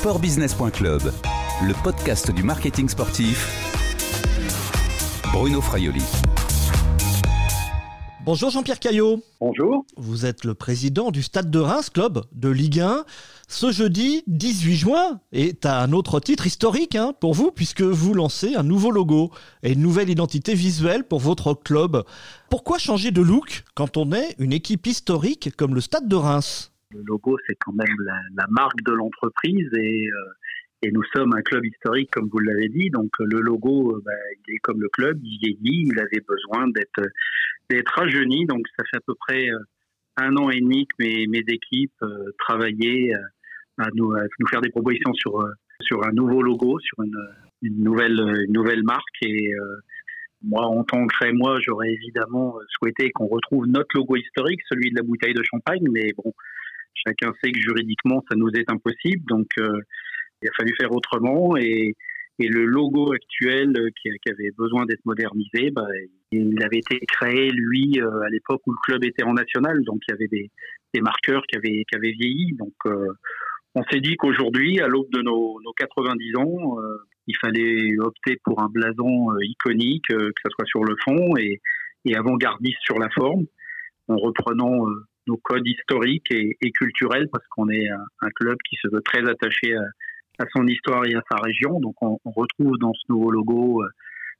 Sportbusiness.club, le podcast du marketing sportif. Bruno Fraioli. Bonjour Jean-Pierre Caillot. Bonjour. Vous êtes le président du Stade de Reims, club de Ligue 1. Ce jeudi 18 juin est un autre titre historique hein, pour vous puisque vous lancez un nouveau logo et une nouvelle identité visuelle pour votre club. Pourquoi changer de look quand on est une équipe historique comme le Stade de Reims? Le logo, c'est quand même la, marque de l'entreprise et, euh, et, nous sommes un club historique, comme vous l'avez dit. Donc le logo, euh, bah, il est comme le club, il vieillit, il avait besoin d'être d'être rajeuni. Donc ça fait à peu près euh, un an et demi que mes, mes équipes travaillaient à nous, à nous faire des propositions sur sur un nouveau logo, sur une, une nouvelle une nouvelle marque et moi, en tant que moi, j'aurais évidemment souhaité qu'on retrouve notre logo historique, celui de la bouteille de champagne, mais bon, Chacun sait que juridiquement, ça nous est impossible. Donc, euh, il a fallu faire autrement. Et, le logo actuel euh, qui, avait besoin d'être modernisé, bah, il avait été créé, lui, euh, à l'époque où le club était en national. Donc, il y avait des, marqueurs qui avaient, qui vieilli. Donc, on s'est dit qu'aujourd'hui, à l'aube de nos, nos, 90 ans, il fallait opter pour un blason iconique, que ce soit sur le fond et, et avant-gardiste sur la forme, en reprenant nos codes historiques et, culturels parce qu'on est un, club qui se veut très attaché à, son histoire et à sa région. Donc on, retrouve dans ce nouveau logo euh,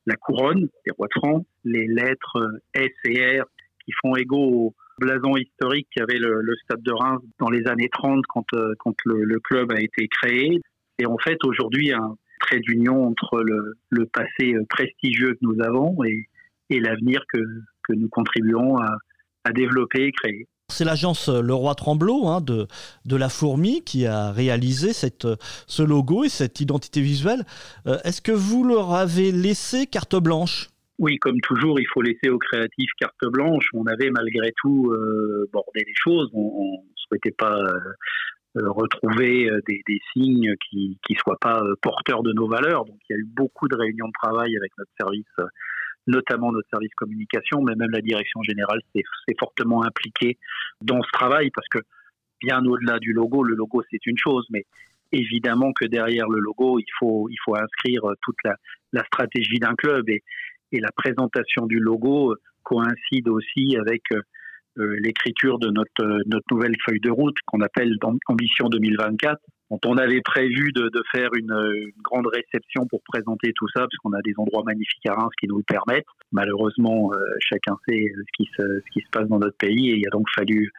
la couronne des rois de les lettres euh, S et R qui font égaux au blason historique qu'avait le, Stade de Reims dans les années 30 quand, euh, quand le, club a été créé. Et en fait aujourd'hui un trait d'union entre le, passé prestigieux que nous avons et, et l'avenir que, que nous contribuons à, à développer et créer. C'est l'agence euh, Leroy Tremblot hein, de, de la Fourmi qui a réalisé cette, euh, ce logo et cette identité visuelle. Euh, est-ce que vous leur avez laissé carte blanche? Oui, comme toujours, il faut laisser aux créatifs carte blanche. On avait malgré tout bordé les choses. On ne souhaitait pas retrouver des, des, signes qui ne soient pas porteurs de nos valeurs. Donc il y a eu beaucoup de réunions de travail avec notre service notamment notre service communication, mais même la direction générale s'est fortement impliquée dans ce travail parce que bien au-delà du logo, le logo c'est une chose, mais évidemment que derrière le logo, il faut, inscrire toute la, stratégie d'un club et, la présentation du logo coïncide aussi avec euh, l'écriture de notre nouvelle feuille de route qu'on appelle Ambition 2024 on avait prévu de, faire une, grande réception pour présenter tout ça, parce qu'on a des endroits magnifiques à Reims qui nous le permettent. Malheureusement, euh, chacun sait ce qui, se, ce qui se passe dans notre pays et il a donc fallu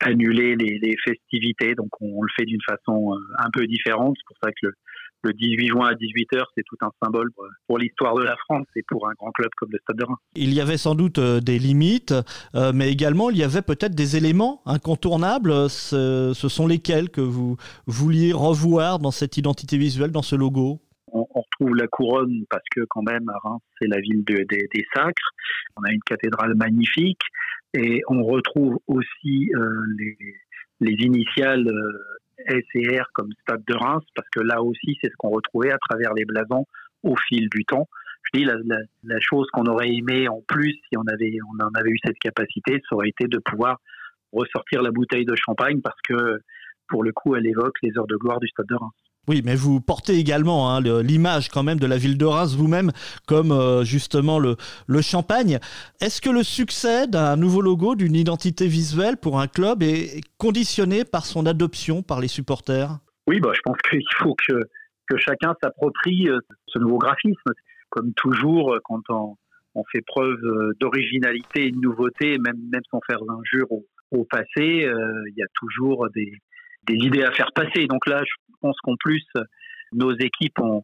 annuler les, festivités. Donc on, le fait d'une façon euh, un peu différente. C'est pour ça que le, le 18 juin à 18h, c'est tout un symbole pour l'histoire de la France et pour un grand club comme le Stade de Reims. Il y avait sans doute euh, des limites, euh, mais également il y avait peut-être des éléments incontournables. Ce, sont lesquels que vous vouliez revoir dans cette identité visuelle, dans ce logo? On, retrouve la couronne parce que quand même à Reims c'est la ville des sacres. On a une cathédrale magnifique et on retrouve aussi euh, les, les, initiales SR comme Stade de Reims, parce que là aussi, c'est ce qu'on retrouvait à travers les blasons au fil du temps. Je dis, la, la, chose qu'on aurait aimé en plus, si on, avait, on en avait eu cette capacité, ça aurait été de pouvoir ressortir la bouteille de champagne, parce que pour le coup, elle évoque les heures de gloire du Stade de Reims. Oui, mais vous portez également hein, l'image quand même de la ville de Reims vous-même, comme euh, justement le, champagne. Est-ce que le succès d'un nouveau logo, d'une identité visuelle pour un club est conditionné par son adoption par les supporters? Oui, bah, je pense qu'il faut que, chacun s'approprie euh, ce nouveau graphisme. Comme toujours, quand on, fait preuve euh, d'originalité et de nouveauté, même, même sans faire l'injure au, au passé, il y a toujours des, des idées à faire passer. Donc là, je pense qu'en plus, nos équipes ont,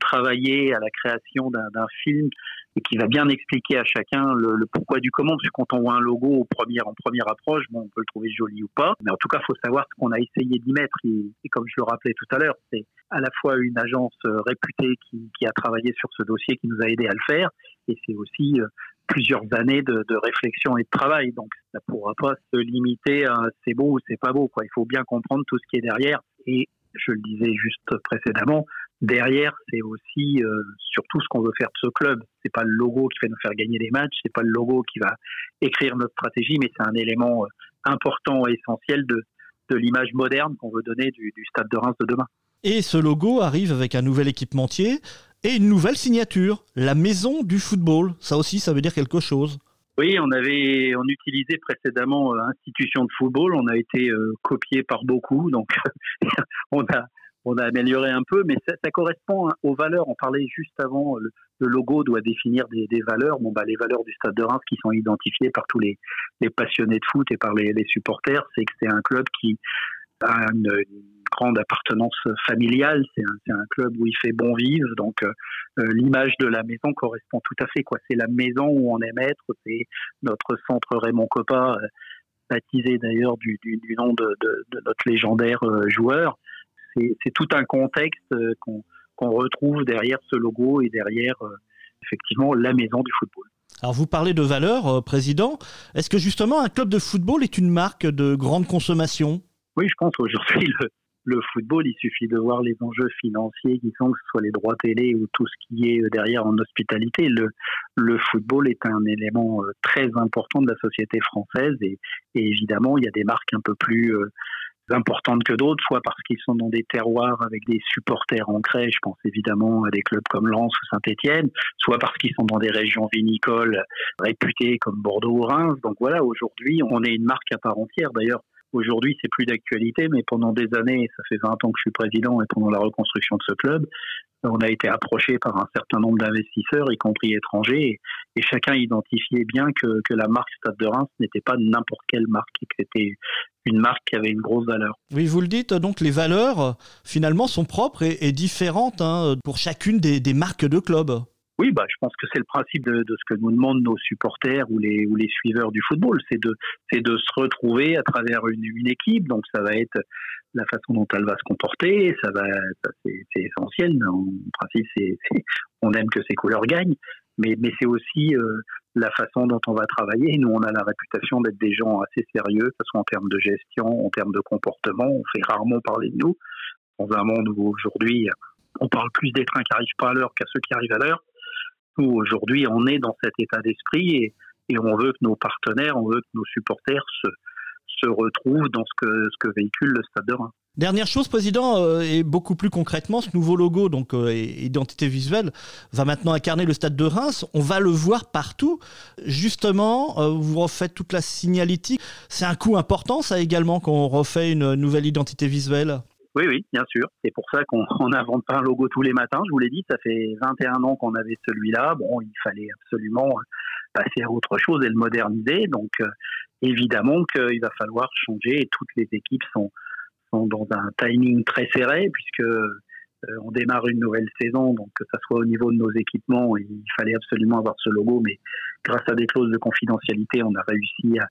travaillé à la création d'un film et qui va bien expliquer à chacun le, pourquoi du comment. Parce que quand on voit un logo en première approche, bon, on peut le trouver joli ou pas. Mais en tout cas, il faut savoir ce qu'on a essayé d'y mettre. Et, comme je le rappelais tout à l'heure, c'est à la fois une agence euh, réputée qui, qui, a travaillé sur ce dossier, qui nous a aidé à le faire. Et c'est aussi euh, plusieurs années de, réflexion et de travail. Donc, ça ne pourra pas se limiter à c'est beau ou c'est pas beau. Quoi. Il faut bien comprendre tout ce qui est derrière. Et je le disais juste précédemment, derrière, c'est aussi euh, surtout ce qu'on veut faire de ce club. C'est pas le logo qui va nous faire gagner des matchs, c'est pas le logo qui va écrire notre stratégie, mais c'est un élément euh, important et essentiel de, l'image moderne qu'on veut donner du, stade de Reims de demain. Et ce logo arrive avec un nouvel équipementier et une nouvelle signature, la maison du football. Ça aussi, ça veut dire quelque chose. Oui, on avait, on utilisait précédemment euh, institution de football. On a été euh, copié par beaucoup, donc on a, on a amélioré un peu, mais ça, correspond aux valeurs. On parlait juste avant, le, logo doit définir des, valeurs. Bon, bah, les valeurs du Stade de Reims qui sont identifiées par tous les, passionnés de foot et par les, supporters, c'est que c'est un club qui a une, grande appartenance familiale. C'est un, club où il fait bon vivre, donc euh, l'image de la maison correspond tout à fait. Quoi, c'est la maison où on aime être. C'est notre centre Raymond Coppa, euh, baptisé d'ailleurs du, nom de, notre légendaire euh, joueur c'est tout un contexte euh, qu'on retrouve derrière ce logo et derrière euh, effectivement la maison du football. Alors vous parlez de valeur, euh, Président. Est-ce que justement un club de football est une marque de grande consommation? Oui, je pense aujourd'hui le, football, il suffit de voir les enjeux financiers qui sont, que ce soit les droits télé ou tout ce qui est derrière en hospitalité. Le, le football est un élément très important de la société française et, évidemment, il y a des marques un peu plus importantes que d'autres, soit parce qu'ils sont dans des terroirs avec des supporters ancrés, je pense évidemment à des clubs comme Lens ou Saint-Etienne, soit parce qu'ils sont dans des régions vinicoles réputées comme Bordeaux ou Reims. Donc voilà, aujourd'hui, on est une marque à part entière. D'ailleurs, Aujourd'hui, c'est plus d'actualité, mais pendant des années, ça fait 20 ans que je suis président et pendant la reconstruction de ce club, on a été approché par un certain nombre d'investisseurs, y compris étrangers, et, chacun identifiait bien que, la marque Stade de Reims n'était pas n'importe quelle marque, et que c'était une marque qui avait une grosse valeur. Oui, vous le dites, donc les valeurs, finalement, sont propres et, différentes hein, pour chacune des marques de club. Oui, bah, je pense que c'est le principe de, ce que nous demandent nos supporters ou les, ou les suiveurs du football, c'est de, c'est de se retrouver à travers une, une, équipe. Donc ça va être la façon dont elle va se comporter, ça va, c'est, essentiel. En principe, c'est, on aime que ces couleurs gagnent, mais, mais c'est aussi euh, la façon dont on va travailler. Nous, on a la réputation d'être des gens assez sérieux, que ce soit en termes de gestion, en termes de comportement. On fait rarement parler de nous dans un monde où aujourd'hui on parle plus des trains qui arrivent pas à l'heure qu'à ceux qui arrivent à l'heure aujourd'hui, on est dans cet état d'esprit et, on veut que nos partenaires, on veut que nos supporters se, retrouvent dans ce que, véhicule le Stade de Reims. Dernière chose, Président, euh, et beaucoup plus concrètement, ce nouveau logo, donc euh, identité visuelle, va maintenant incarner le Stade de Reims. On va le voir partout. Justement, euh, vous refaites toute la signalétique. C'est un coût important, ça également, qu'on refait une nouvelle identité visuelle? Oui, oui, bien sûr. C'est pour ça qu'on n'invente pas un logo tous les matins. Je vous l'ai dit, ça fait 21 ans qu'on avait celui-là. Bon, il fallait absolument passer à autre chose et le moderniser. Donc, euh, évidemment qu'il va falloir changer et toutes les équipes sont, dans un timing très serré puisque euh, on démarre une nouvelle saison, donc que ça soit au niveau de nos équipements, il fallait absolument avoir ce logo, mais grâce à des clauses de confidentialité, on a réussi à,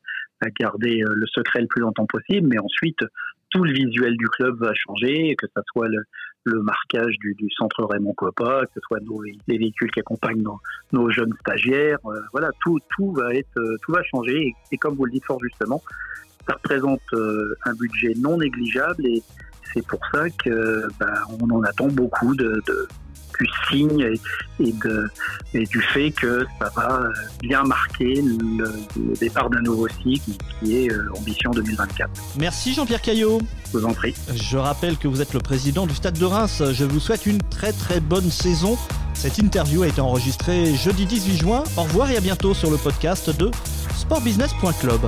à garder euh, le secret le plus longtemps possible. Mais ensuite, tout le visuel du club va changer, que ce soit le, marquage du, centre Raymond Coppa, que ce soit les véhicules qui accompagnent nos, jeunes stagiaires. Euh, voilà, tout, tout va être, euh, tout va changer. Et, comme vous le dites fort justement, ça représente euh, un budget non négligeable et c'est pour ça que ben, on en attend beaucoup de du signe et, de, et, du fait que ça va bien marquer le, départ d'un nouveau cycle qui est euh, Ambition 2024. Merci Jean-Pierre Caillot. Je vous en prie. Je rappelle que vous êtes le président du Stade de Reims. Je vous souhaite une très très bonne saison. Cette interview a été enregistrée jeudi 18 juin. Au revoir et à bientôt sur le podcast de sportbusiness.club.